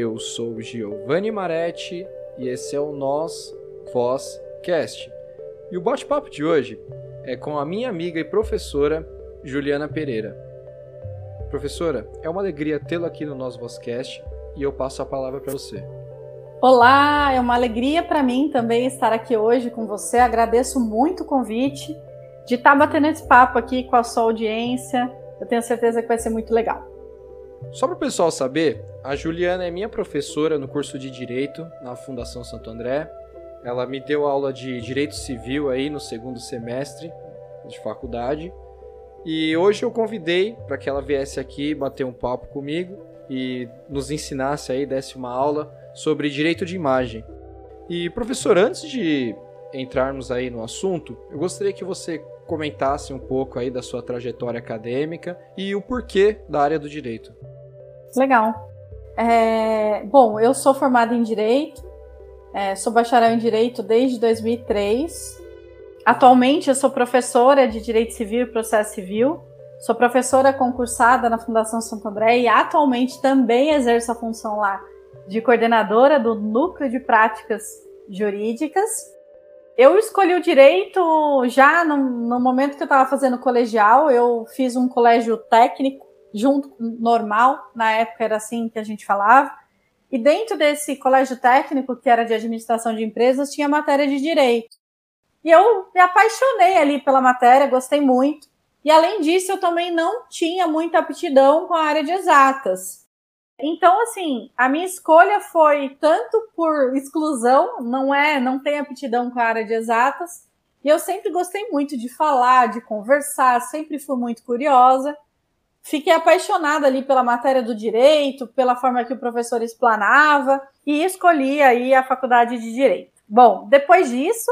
Eu sou Giovanni Maretti e esse é o Nós Voz Cast. E o bate-papo de hoje é com a minha amiga e professora Juliana Pereira. Professora, é uma alegria tê-la aqui no Nós Vozcast e eu passo a palavra para você. Olá, é uma alegria para mim também estar aqui hoje com você. Agradeço muito o convite de estar batendo esse papo aqui com a sua audiência. Eu tenho certeza que vai ser muito legal. Só para o pessoal saber, a Juliana é minha professora no curso de Direito na Fundação Santo André. Ela me deu aula de Direito Civil aí no segundo semestre de faculdade. E hoje eu convidei para que ela viesse aqui bater um papo comigo e nos ensinasse aí, desse uma aula sobre direito de imagem. E professor, antes de entrarmos aí no assunto, eu gostaria que você comentasse um pouco aí da sua trajetória acadêmica e o porquê da área do direito. Legal. É, bom, eu sou formada em direito, é, sou bacharel em direito desde 2003. Atualmente eu sou professora de direito civil e processo civil. Sou professora concursada na Fundação Santo André e atualmente também exerço a função lá de coordenadora do Núcleo de Práticas Jurídicas. Eu escolhi o direito já no, no momento que eu estava fazendo colegial. Eu fiz um colégio técnico, junto normal, na época era assim que a gente falava. E dentro desse colégio técnico, que era de administração de empresas, tinha matéria de direito. E eu me apaixonei ali pela matéria, gostei muito. E além disso, eu também não tinha muita aptidão com a área de exatas. Então, assim, a minha escolha foi tanto por exclusão, não é, não tem aptidão com a área de exatas, e eu sempre gostei muito de falar, de conversar, sempre fui muito curiosa. Fiquei apaixonada ali pela matéria do direito, pela forma que o professor explanava, e escolhi aí a faculdade de direito. Bom, depois disso,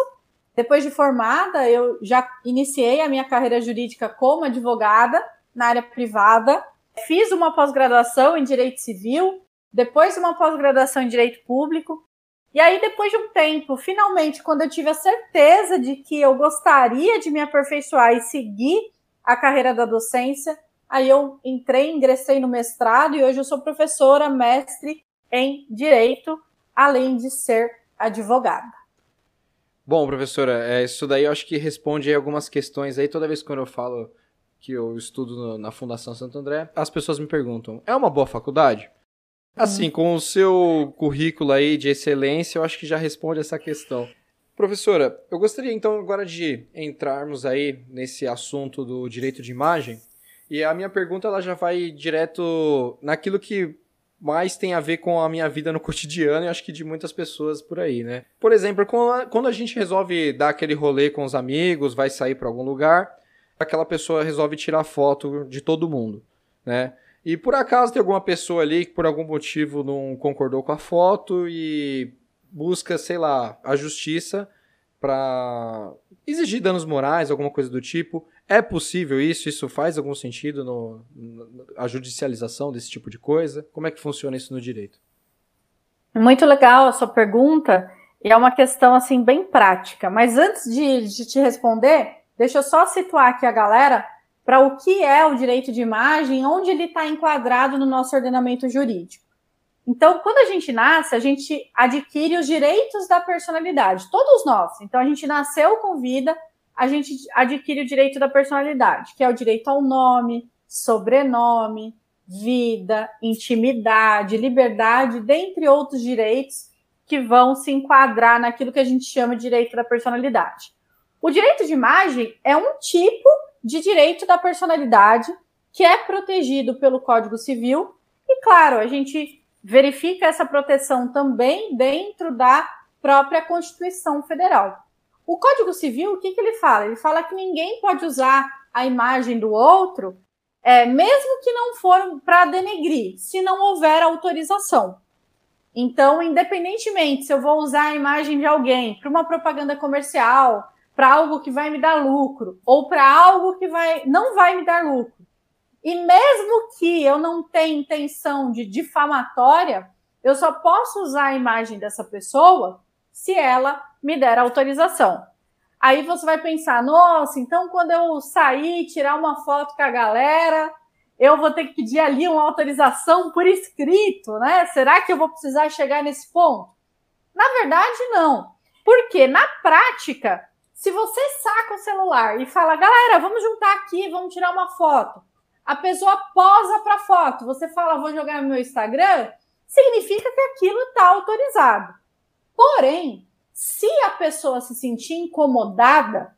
depois de formada, eu já iniciei a minha carreira jurídica como advogada na área privada Fiz uma pós-graduação em Direito Civil, depois uma pós-graduação em Direito Público. E aí, depois de um tempo, finalmente, quando eu tive a certeza de que eu gostaria de me aperfeiçoar e seguir a carreira da docência, aí eu entrei, ingressei no mestrado e hoje eu sou professora, mestre em Direito, além de ser advogada. Bom, professora, é, isso daí eu acho que responde algumas questões aí toda vez que eu falo que eu estudo na Fundação Santo André, as pessoas me perguntam: é uma boa faculdade? Assim, uhum. com o seu currículo aí de excelência, eu acho que já responde essa questão. Professora, eu gostaria então agora de entrarmos aí nesse assunto do direito de imagem. E a minha pergunta ela já vai direto naquilo que mais tem a ver com a minha vida no cotidiano e acho que de muitas pessoas por aí, né? Por exemplo, quando a gente resolve dar aquele rolê com os amigos, vai sair para algum lugar, aquela pessoa resolve tirar foto de todo mundo, né? E por acaso tem alguma pessoa ali que por algum motivo não concordou com a foto e busca, sei lá, a justiça para exigir danos morais, alguma coisa do tipo. É possível isso? Isso faz algum sentido no, a judicialização desse tipo de coisa? Como é que funciona isso no direito? Muito legal a sua pergunta e é uma questão assim bem prática. Mas antes de, de te responder, Deixa eu só situar aqui a galera para o que é o direito de imagem, onde ele está enquadrado no nosso ordenamento jurídico. Então, quando a gente nasce, a gente adquire os direitos da personalidade, todos nós. Então, a gente nasceu com vida, a gente adquire o direito da personalidade, que é o direito ao nome, sobrenome, vida, intimidade, liberdade, dentre outros direitos que vão se enquadrar naquilo que a gente chama de direito da personalidade. O direito de imagem é um tipo de direito da personalidade que é protegido pelo Código Civil e, claro, a gente verifica essa proteção também dentro da própria Constituição Federal. O Código Civil, o que, que ele fala? Ele fala que ninguém pode usar a imagem do outro, é, mesmo que não for para denegrir, se não houver autorização. Então, independentemente se eu vou usar a imagem de alguém para uma propaganda comercial, para algo que vai me dar lucro ou para algo que vai, não vai me dar lucro. E mesmo que eu não tenha intenção de difamatória, eu só posso usar a imagem dessa pessoa se ela me der autorização. Aí você vai pensar, nossa, então quando eu sair, tirar uma foto com a galera, eu vou ter que pedir ali uma autorização por escrito, né? Será que eu vou precisar chegar nesse ponto? Na verdade, não. Porque na prática, se você saca o celular e fala, galera, vamos juntar aqui, vamos tirar uma foto. A pessoa posa para foto. Você fala, vou jogar no meu Instagram, significa que aquilo está autorizado. Porém, se a pessoa se sentir incomodada,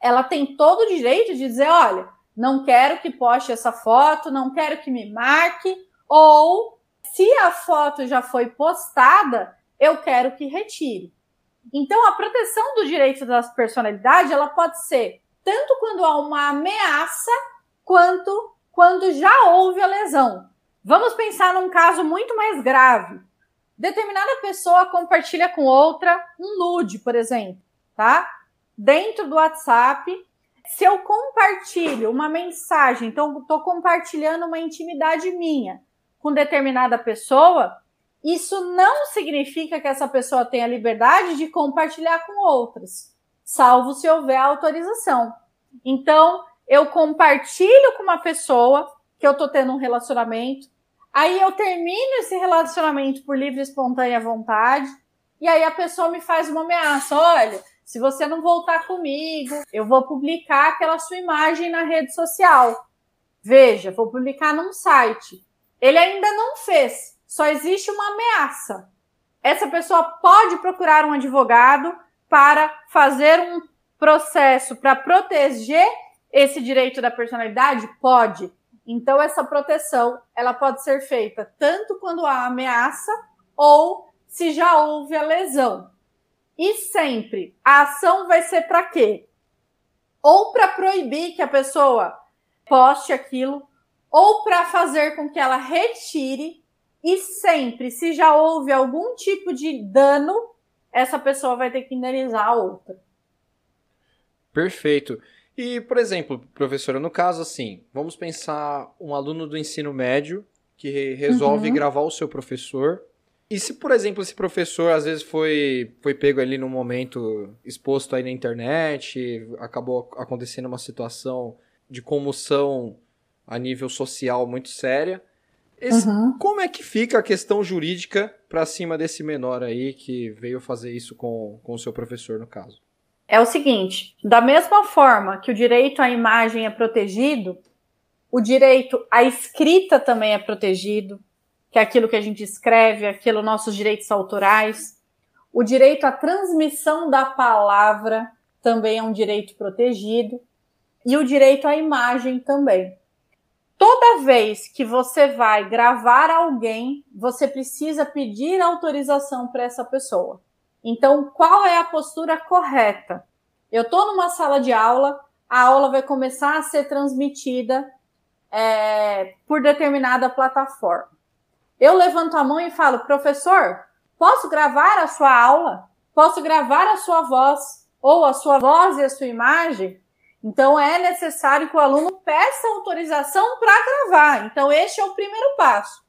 ela tem todo o direito de dizer, olha, não quero que poste essa foto, não quero que me marque, ou se a foto já foi postada, eu quero que retire. Então, a proteção do direito da personalidade, ela pode ser tanto quando há uma ameaça, quanto quando já houve a lesão. Vamos pensar num caso muito mais grave. Determinada pessoa compartilha com outra um nude, por exemplo, tá? Dentro do WhatsApp, se eu compartilho uma mensagem, então estou compartilhando uma intimidade minha com determinada pessoa, isso não significa que essa pessoa tenha liberdade de compartilhar com outras, salvo se houver autorização. Então, eu compartilho com uma pessoa que eu estou tendo um relacionamento, aí eu termino esse relacionamento por livre e espontânea vontade, e aí a pessoa me faz uma ameaça: olha, se você não voltar comigo, eu vou publicar aquela sua imagem na rede social. Veja, vou publicar num site. Ele ainda não fez, só existe uma ameaça. Essa pessoa pode procurar um advogado para fazer um processo para proteger esse direito da personalidade? Pode. Então essa proteção, ela pode ser feita tanto quando há ameaça ou se já houve a lesão. E sempre a ação vai ser para quê? Ou para proibir que a pessoa poste aquilo, ou para fazer com que ela retire. E sempre, se já houve algum tipo de dano, essa pessoa vai ter que indenizar a outra. Perfeito. E, por exemplo, professora, no caso assim, vamos pensar um aluno do ensino médio que resolve uhum. gravar o seu professor e se, por exemplo, esse professor às vezes foi, foi pego ali num momento exposto aí na internet, acabou acontecendo uma situação de comoção a nível social muito séria, esse, uhum. como é que fica a questão jurídica para cima desse menor aí que veio fazer isso com, com o seu professor, no caso? É o seguinte: da mesma forma que o direito à imagem é protegido, o direito à escrita também é protegido, que é aquilo que a gente escreve, aquilo nossos direitos autorais. O direito à transmissão da palavra também é um direito protegido. E o direito à imagem também. Toda vez que você vai gravar alguém, você precisa pedir autorização para essa pessoa. Então, qual é a postura correta? Eu estou numa sala de aula, a aula vai começar a ser transmitida é, por determinada plataforma. Eu levanto a mão e falo, professor, posso gravar a sua aula? Posso gravar a sua voz? Ou a sua voz e a sua imagem? Então é necessário que o aluno peça autorização para gravar. Então, este é o primeiro passo.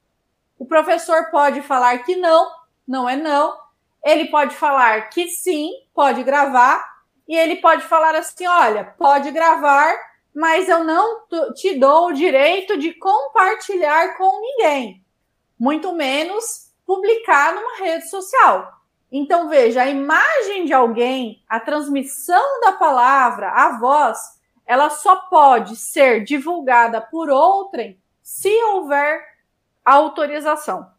O professor pode falar que não, não é não. Ele pode falar que sim, pode gravar. E ele pode falar assim: olha, pode gravar, mas eu não te dou o direito de compartilhar com ninguém muito menos publicar numa rede social. Então, veja, a imagem de alguém, a transmissão da palavra, a voz, ela só pode ser divulgada por outrem se houver autorização.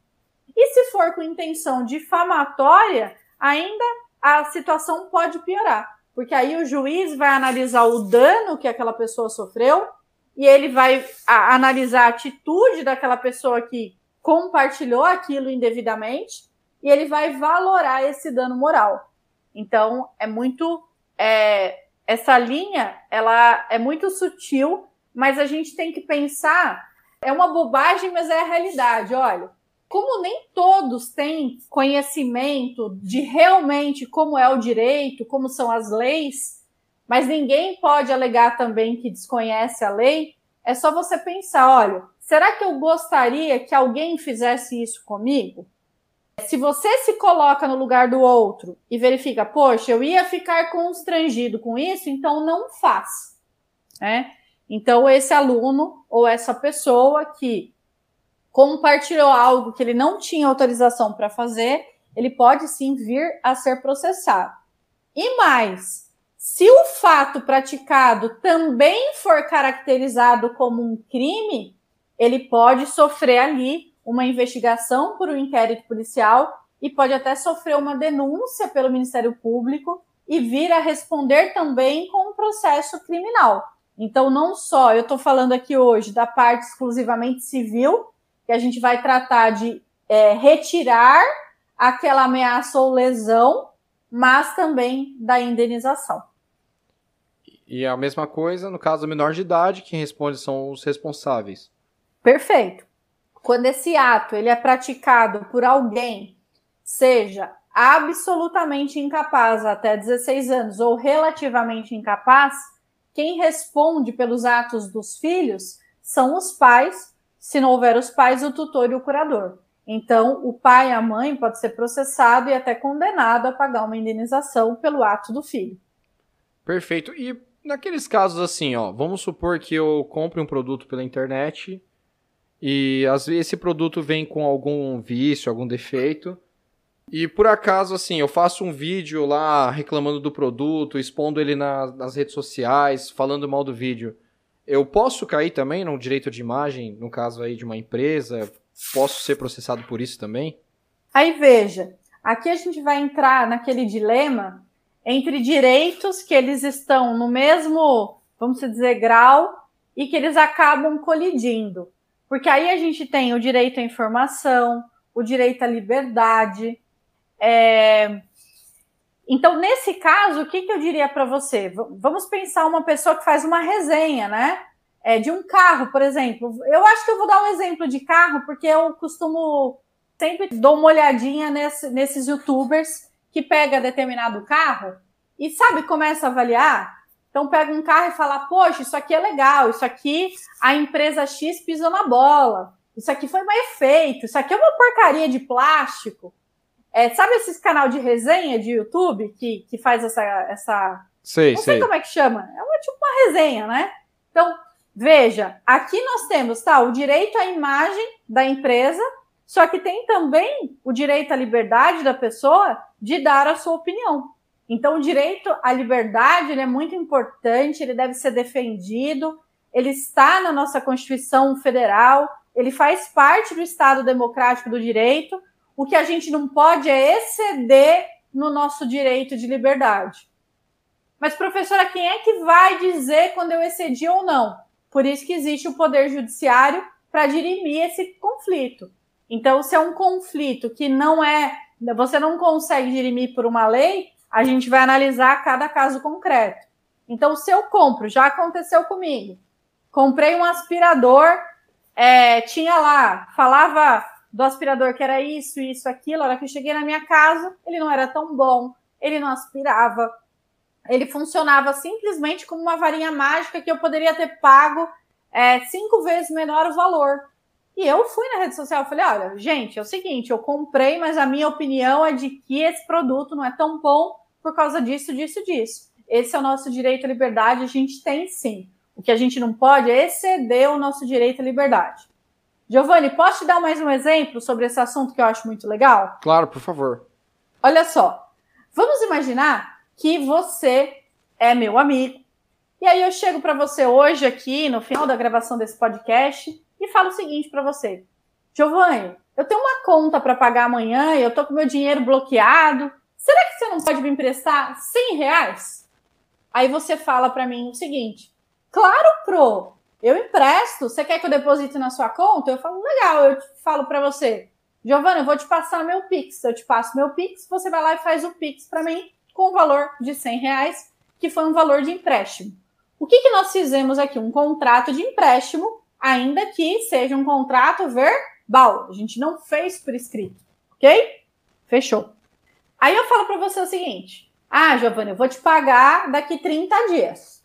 E se for com intenção difamatória, ainda a situação pode piorar, porque aí o juiz vai analisar o dano que aquela pessoa sofreu e ele vai analisar a atitude daquela pessoa que compartilhou aquilo indevidamente e ele vai valorar esse dano moral. Então, é muito. É, essa linha ela é muito sutil, mas a gente tem que pensar. É uma bobagem, mas é a realidade. Olha, como nem todos têm conhecimento de realmente como é o direito, como são as leis, mas ninguém pode alegar também que desconhece a lei, é só você pensar: olha, Será que eu gostaria que alguém fizesse isso comigo? Se você se coloca no lugar do outro e verifica, poxa, eu ia ficar constrangido com isso, então não faz. Né? Então, esse aluno ou essa pessoa que compartilhou algo que ele não tinha autorização para fazer, ele pode sim vir a ser processado. E mais, se o fato praticado também for caracterizado como um crime, ele pode sofrer ali uma investigação por um inquérito policial e pode até sofrer uma denúncia pelo Ministério Público e vir a responder também com um processo criminal. Então, não só eu estou falando aqui hoje da parte exclusivamente civil, que a gente vai tratar de é, retirar aquela ameaça ou lesão, mas também da indenização. E a mesma coisa no caso do menor de idade, quem responde são os responsáveis. Perfeito. Quando esse ato ele é praticado por alguém, seja absolutamente incapaz até 16 anos ou relativamente incapaz, quem responde pelos atos dos filhos são os pais, se não houver os pais, o tutor e o curador. Então, o pai e a mãe pode ser processado e até condenado a pagar uma indenização pelo ato do filho. Perfeito. E naqueles casos assim, ó, vamos supor que eu compre um produto pela internet e às vezes esse produto vem com algum vício, algum defeito. E por acaso, assim, eu faço um vídeo lá reclamando do produto, expondo ele na, nas redes sociais, falando mal do vídeo. Eu posso cair também no direito de imagem, no caso aí de uma empresa? Posso ser processado por isso também? Aí veja, aqui a gente vai entrar naquele dilema entre direitos que eles estão no mesmo, vamos dizer, grau e que eles acabam colidindo. Porque aí a gente tem o direito à informação, o direito à liberdade. É... Então, nesse caso, o que, que eu diria para você? Vamos pensar uma pessoa que faz uma resenha, né? É, de um carro, por exemplo. Eu acho que eu vou dar um exemplo de carro, porque eu costumo sempre dou uma olhadinha nesse, nesses youtubers que pega determinado carro e, sabe, começa a avaliar. Então, pega um carro e fala: Poxa, isso aqui é legal, isso aqui a empresa X pisou na bola, isso aqui foi mais feito, isso aqui é uma porcaria de plástico. É, sabe esses canal de resenha de YouTube que, que faz essa. essa sei, não sei, sei como é que chama. É uma, tipo uma resenha, né? Então, veja, aqui nós temos tá, o direito à imagem da empresa só que tem também o direito à liberdade da pessoa de dar a sua opinião. Então, o direito à liberdade é muito importante, ele deve ser defendido, ele está na nossa Constituição Federal, ele faz parte do Estado Democrático do Direito. O que a gente não pode é exceder no nosso direito de liberdade. Mas, professora, quem é que vai dizer quando eu excedi ou não? Por isso que existe o Poder Judiciário para dirimir esse conflito. Então, se é um conflito que não é, você não consegue dirimir por uma lei, a gente vai analisar cada caso concreto. Então, se eu compro, já aconteceu comigo, comprei um aspirador, é, tinha lá, falava do aspirador que era isso, isso, aquilo. A hora que eu cheguei na minha casa, ele não era tão bom, ele não aspirava, ele funcionava simplesmente como uma varinha mágica que eu poderia ter pago é, cinco vezes menor o valor. E eu fui na rede social falei: olha, gente, é o seguinte, eu comprei, mas a minha opinião é de que esse produto não é tão bom por causa disso, disso, disso. Esse é o nosso direito à liberdade, a gente tem sim. O que a gente não pode é exceder o nosso direito à liberdade. Giovanni, posso te dar mais um exemplo sobre esse assunto que eu acho muito legal? Claro, por favor. Olha só, vamos imaginar que você é meu amigo. E aí eu chego para você hoje aqui, no final da gravação desse podcast, e falo o seguinte para você: Giovanni, eu tenho uma conta para pagar amanhã e eu tô com meu dinheiro bloqueado. Será que você não pode me emprestar 100 reais? Aí você fala para mim o seguinte: Claro, Pro, eu empresto. Você quer que eu deposite na sua conta? Eu falo, legal, eu falo para você, Giovanni, eu vou te passar meu Pix. Eu te passo meu Pix, você vai lá e faz o Pix para mim com o valor de 100 reais, que foi um valor de empréstimo. O que, que nós fizemos aqui? Um contrato de empréstimo ainda que seja um contrato verbal. A gente não fez por escrito, ok? Fechou. Aí eu falo para você o seguinte: ah, Giovanni, eu vou te pagar daqui 30 dias.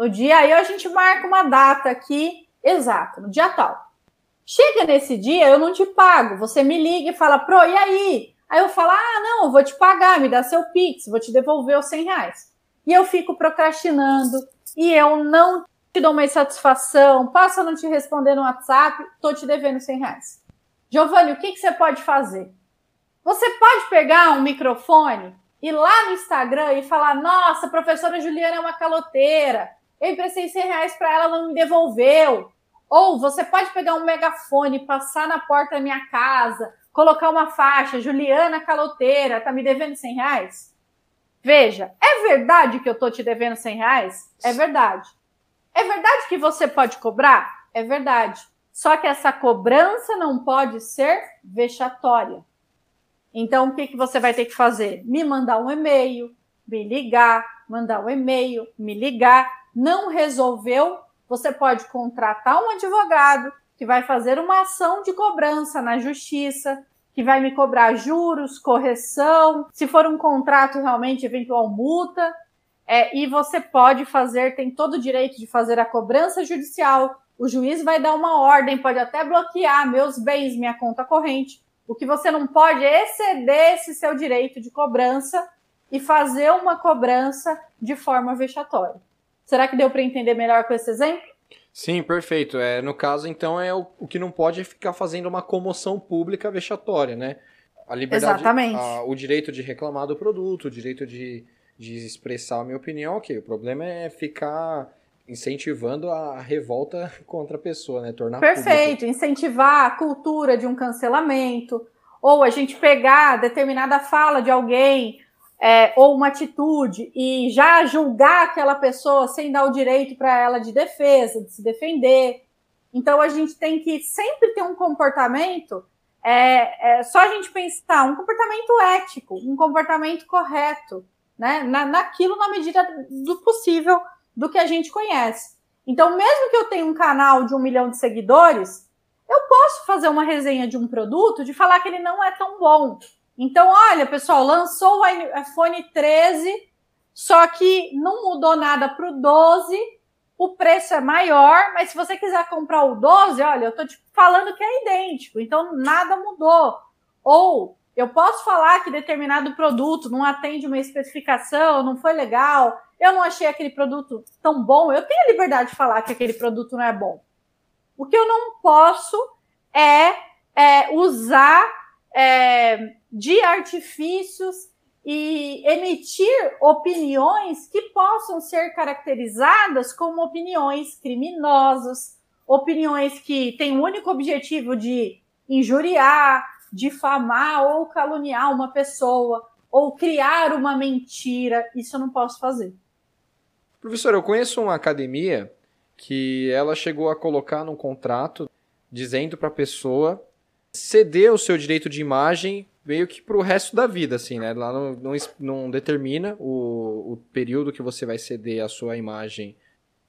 No dia aí a gente marca uma data aqui exata, no dia tal. Chega nesse dia, eu não te pago. Você me liga e fala, pro, e aí? Aí eu falo, ah, não, eu vou te pagar, me dá seu Pix, vou te devolver os 100 reais. E eu fico procrastinando e eu não te dou uma insatisfação, passo a não te responder no WhatsApp, tô te devendo 100 reais. Giovanni, o que, que você pode fazer? Você pode pegar um microfone, ir lá no Instagram e falar: Nossa, professora Juliana é uma caloteira. Eu emprestei 100 reais para ela, não me devolveu. Ou você pode pegar um megafone, passar na porta da minha casa, colocar uma faixa: Juliana caloteira, tá me devendo 100 reais? Veja, é verdade que eu tô te devendo 100 reais? É verdade. É verdade que você pode cobrar? É verdade. Só que essa cobrança não pode ser vexatória. Então, o que, que você vai ter que fazer? Me mandar um e-mail, me ligar, mandar um e-mail, me ligar. Não resolveu? Você pode contratar um advogado que vai fazer uma ação de cobrança na justiça, que vai me cobrar juros, correção, se for um contrato realmente eventual multa, é, e você pode fazer, tem todo o direito de fazer a cobrança judicial. O juiz vai dar uma ordem, pode até bloquear meus bens, minha conta corrente. O que você não pode é exceder esse seu direito de cobrança e fazer uma cobrança de forma vexatória. Será que deu para entender melhor com esse exemplo? Sim, perfeito. É, no caso, então, é o, o que não pode é ficar fazendo uma comoção pública vexatória, né? A liberdade, Exatamente. A, o direito de reclamar do produto, o direito de, de expressar a minha opinião, ok. O problema é ficar incentivando a revolta contra a pessoa, né? Tornar Perfeito, público. incentivar a cultura de um cancelamento, ou a gente pegar determinada fala de alguém é, ou uma atitude e já julgar aquela pessoa sem dar o direito para ela de defesa, de se defender. Então a gente tem que sempre ter um comportamento, é, é só a gente pensar, um comportamento ético, um comportamento correto, né? Na, naquilo na medida do possível do que a gente conhece. Então, mesmo que eu tenha um canal de um milhão de seguidores, eu posso fazer uma resenha de um produto de falar que ele não é tão bom. Então, olha, pessoal, lançou o iPhone 13, só que não mudou nada para o 12, o preço é maior, mas se você quiser comprar o 12, olha, eu estou falando que é idêntico, então nada mudou. Ou eu posso falar que determinado produto não atende uma especificação, não foi legal, eu não achei aquele produto tão bom, eu tenho a liberdade de falar que aquele produto não é bom. O que eu não posso é, é usar é, de artifícios e emitir opiniões que possam ser caracterizadas como opiniões criminosas, opiniões que têm o único objetivo de injuriar, difamar ou caluniar uma pessoa, ou criar uma mentira. Isso eu não posso fazer. Professor, eu conheço uma academia que ela chegou a colocar num contrato dizendo para a pessoa ceder o seu direito de imagem meio que para o resto da vida, assim, né? Lá não, não, não determina o, o, período que você vai ceder a sua imagem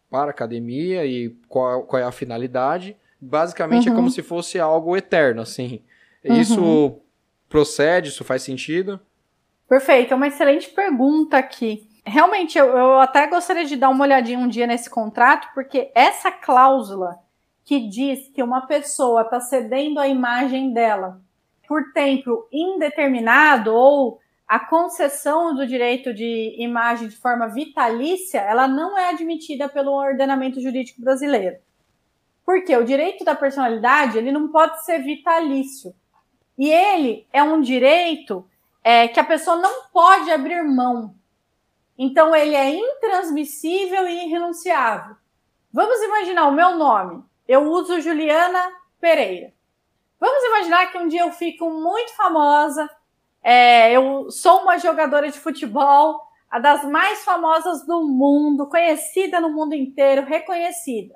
para a academia e qual, qual é a finalidade. Basicamente uhum. é como se fosse algo eterno, assim. Isso uhum. procede? Isso faz sentido? Perfeito, é uma excelente pergunta aqui. Realmente, eu, eu até gostaria de dar uma olhadinha um dia nesse contrato, porque essa cláusula que diz que uma pessoa está cedendo a imagem dela por tempo indeterminado ou a concessão do direito de imagem de forma vitalícia, ela não é admitida pelo ordenamento jurídico brasileiro. Porque o direito da personalidade ele não pode ser vitalício. E ele é um direito é, que a pessoa não pode abrir mão. Então, ele é intransmissível e irrenunciável. Vamos imaginar o meu nome. Eu uso Juliana Pereira. Vamos imaginar que um dia eu fico muito famosa. É, eu sou uma jogadora de futebol, a das mais famosas do mundo, conhecida no mundo inteiro, reconhecida.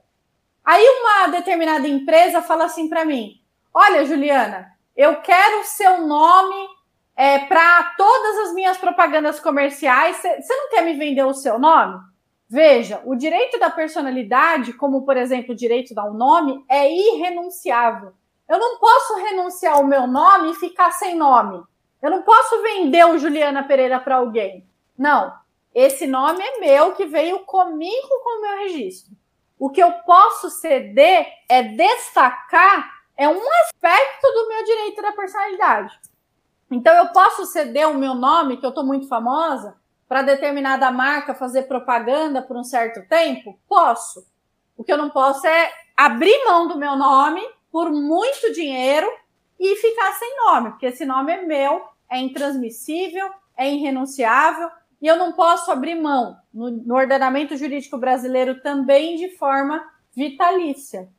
Aí uma determinada empresa fala assim para mim: Olha, Juliana, eu quero o seu nome é, para todas as minhas propagandas comerciais. Você não quer me vender o seu nome? Veja, o direito da personalidade, como por exemplo o direito um nome, é irrenunciável. Eu não posso renunciar ao meu nome e ficar sem nome. Eu não posso vender o Juliana Pereira para alguém. Não. Esse nome é meu que veio comigo com o meu registro. O que eu posso ceder é destacar é um aspecto do meu direito da personalidade. Então eu posso ceder o meu nome, que eu estou muito famosa, para determinada marca fazer propaganda por um certo tempo? Posso. O que eu não posso é abrir mão do meu nome por muito dinheiro e ficar sem nome, porque esse nome é meu, é intransmissível, é irrenunciável e eu não posso abrir mão no, no ordenamento jurídico brasileiro também de forma vitalícia.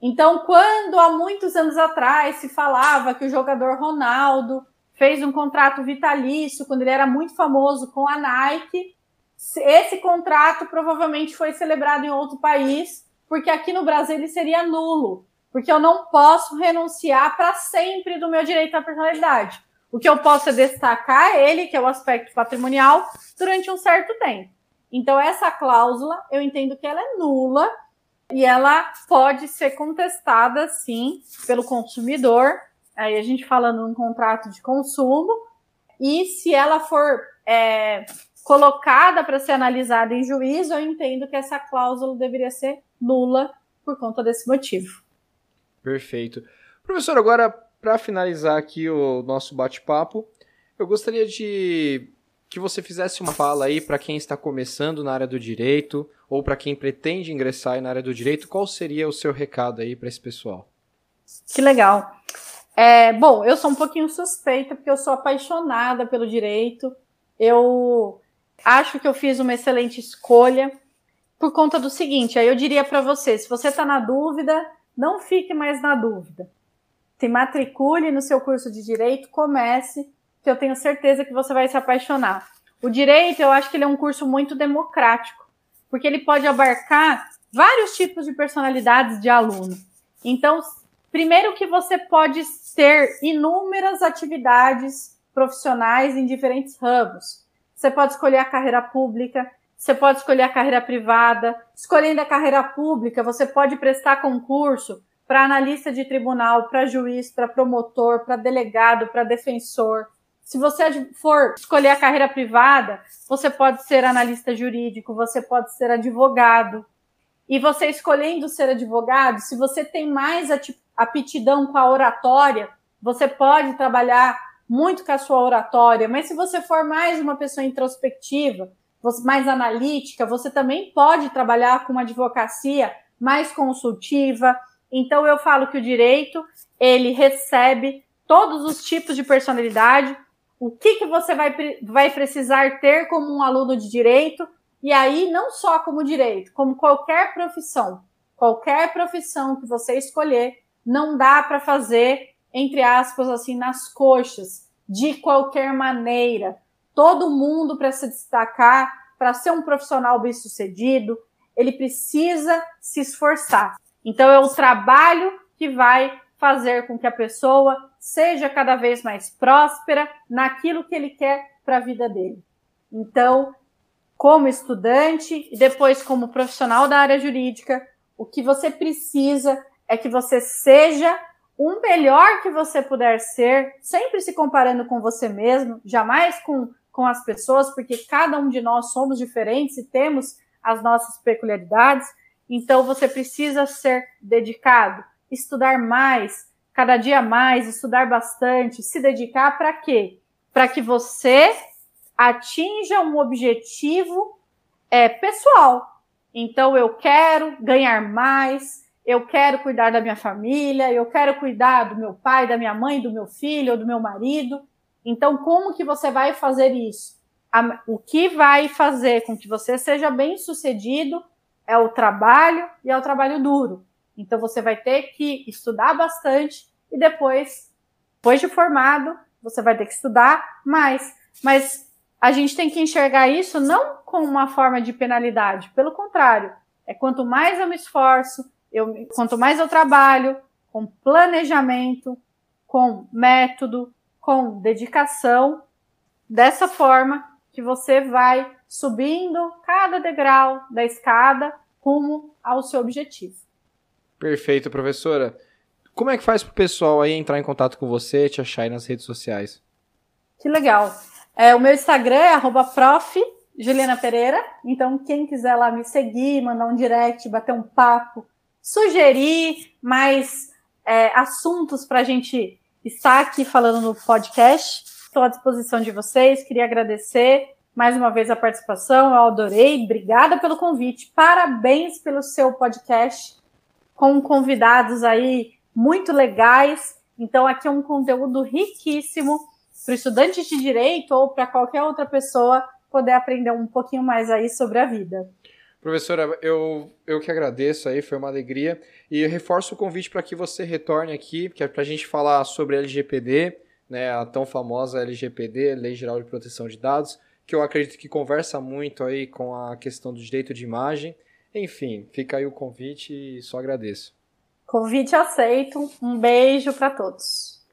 Então, quando há muitos anos atrás se falava que o jogador Ronaldo fez um contrato vitalício quando ele era muito famoso com a Nike, esse contrato provavelmente foi celebrado em outro país, porque aqui no Brasil ele seria nulo, porque eu não posso renunciar para sempre do meu direito à personalidade. O que eu posso é destacar ele, que é o aspecto patrimonial, durante um certo tempo. Então, essa cláusula, eu entendo que ela é nula e ela pode ser contestada, sim, pelo consumidor. Aí a gente fala num contrato de consumo. E se ela for é, colocada para ser analisada em juízo, eu entendo que essa cláusula deveria ser nula por conta desse motivo. Perfeito. Professor, agora, para finalizar aqui o nosso bate-papo, eu gostaria de que você fizesse uma fala aí para quem está começando na área do direito ou para quem pretende ingressar na área do direito, qual seria o seu recado aí para esse pessoal? Que legal. É, bom, eu sou um pouquinho suspeita porque eu sou apaixonada pelo direito. Eu acho que eu fiz uma excelente escolha por conta do seguinte. Aí eu diria para você, se você está na dúvida, não fique mais na dúvida. Se matricule no seu curso de direito, comece que eu tenho certeza que você vai se apaixonar. O direito, eu acho que ele é um curso muito democrático, porque ele pode abarcar vários tipos de personalidades de aluno. Então, primeiro que você pode ter inúmeras atividades profissionais em diferentes ramos. Você pode escolher a carreira pública, você pode escolher a carreira privada. Escolhendo a carreira pública, você pode prestar concurso para analista de tribunal, para juiz, para promotor, para delegado, para defensor. Se você for escolher a carreira privada, você pode ser analista jurídico, você pode ser advogado. E você escolhendo ser advogado, se você tem mais aptidão com a oratória, você pode trabalhar muito com a sua oratória. Mas se você for mais uma pessoa introspectiva, mais analítica, você também pode trabalhar com uma advocacia mais consultiva. Então eu falo que o direito, ele recebe todos os tipos de personalidade, o que, que você vai, vai precisar ter como um aluno de direito, e aí não só como direito, como qualquer profissão. Qualquer profissão que você escolher, não dá para fazer, entre aspas, assim, nas coxas, de qualquer maneira. Todo mundo, para se destacar, para ser um profissional bem-sucedido, ele precisa se esforçar. Então, é o trabalho que vai fazer com que a pessoa seja cada vez mais próspera naquilo que ele quer para a vida dele. Então, como estudante e depois como profissional da área jurídica, o que você precisa é que você seja o melhor que você puder ser, sempre se comparando com você mesmo, jamais com, com as pessoas, porque cada um de nós somos diferentes e temos as nossas peculiaridades. Então, você precisa ser dedicado, estudar mais, cada dia mais, estudar bastante, se dedicar para quê? Para que você atinja um objetivo é, pessoal. Então, eu quero ganhar mais, eu quero cuidar da minha família, eu quero cuidar do meu pai, da minha mãe, do meu filho ou do meu marido. Então, como que você vai fazer isso? O que vai fazer com que você seja bem sucedido é o trabalho e é o trabalho duro. Então você vai ter que estudar bastante e depois, depois de formado, você vai ter que estudar mais. Mas a gente tem que enxergar isso não como uma forma de penalidade, pelo contrário, é quanto mais eu me esforço, eu, quanto mais eu trabalho com planejamento, com método, com dedicação, dessa forma que você vai subindo cada degrau da escada rumo ao seu objetivo. Perfeito, professora. Como é que faz pro pessoal aí entrar em contato com você, te achar aí nas redes sociais? Que legal. É, o meu Instagram é prof. Juliana Pereira. Então, quem quiser lá me seguir, mandar um direct, bater um papo, sugerir mais é, assuntos para a gente estar aqui falando no podcast, estou à disposição de vocês. Queria agradecer mais uma vez a participação, eu adorei. Obrigada pelo convite. Parabéns pelo seu podcast com convidados aí muito legais. Então, aqui é um conteúdo riquíssimo para estudantes de direito ou para qualquer outra pessoa poder aprender um pouquinho mais aí sobre a vida. Professora, eu, eu que agradeço aí, foi uma alegria. E eu reforço o convite para que você retorne aqui, que é para a gente falar sobre LGPD, né, a tão famosa LGPD, Lei Geral de Proteção de Dados, que eu acredito que conversa muito aí com a questão do direito de imagem. Enfim, fica aí o convite e só agradeço. Convite aceito. Um beijo para todos.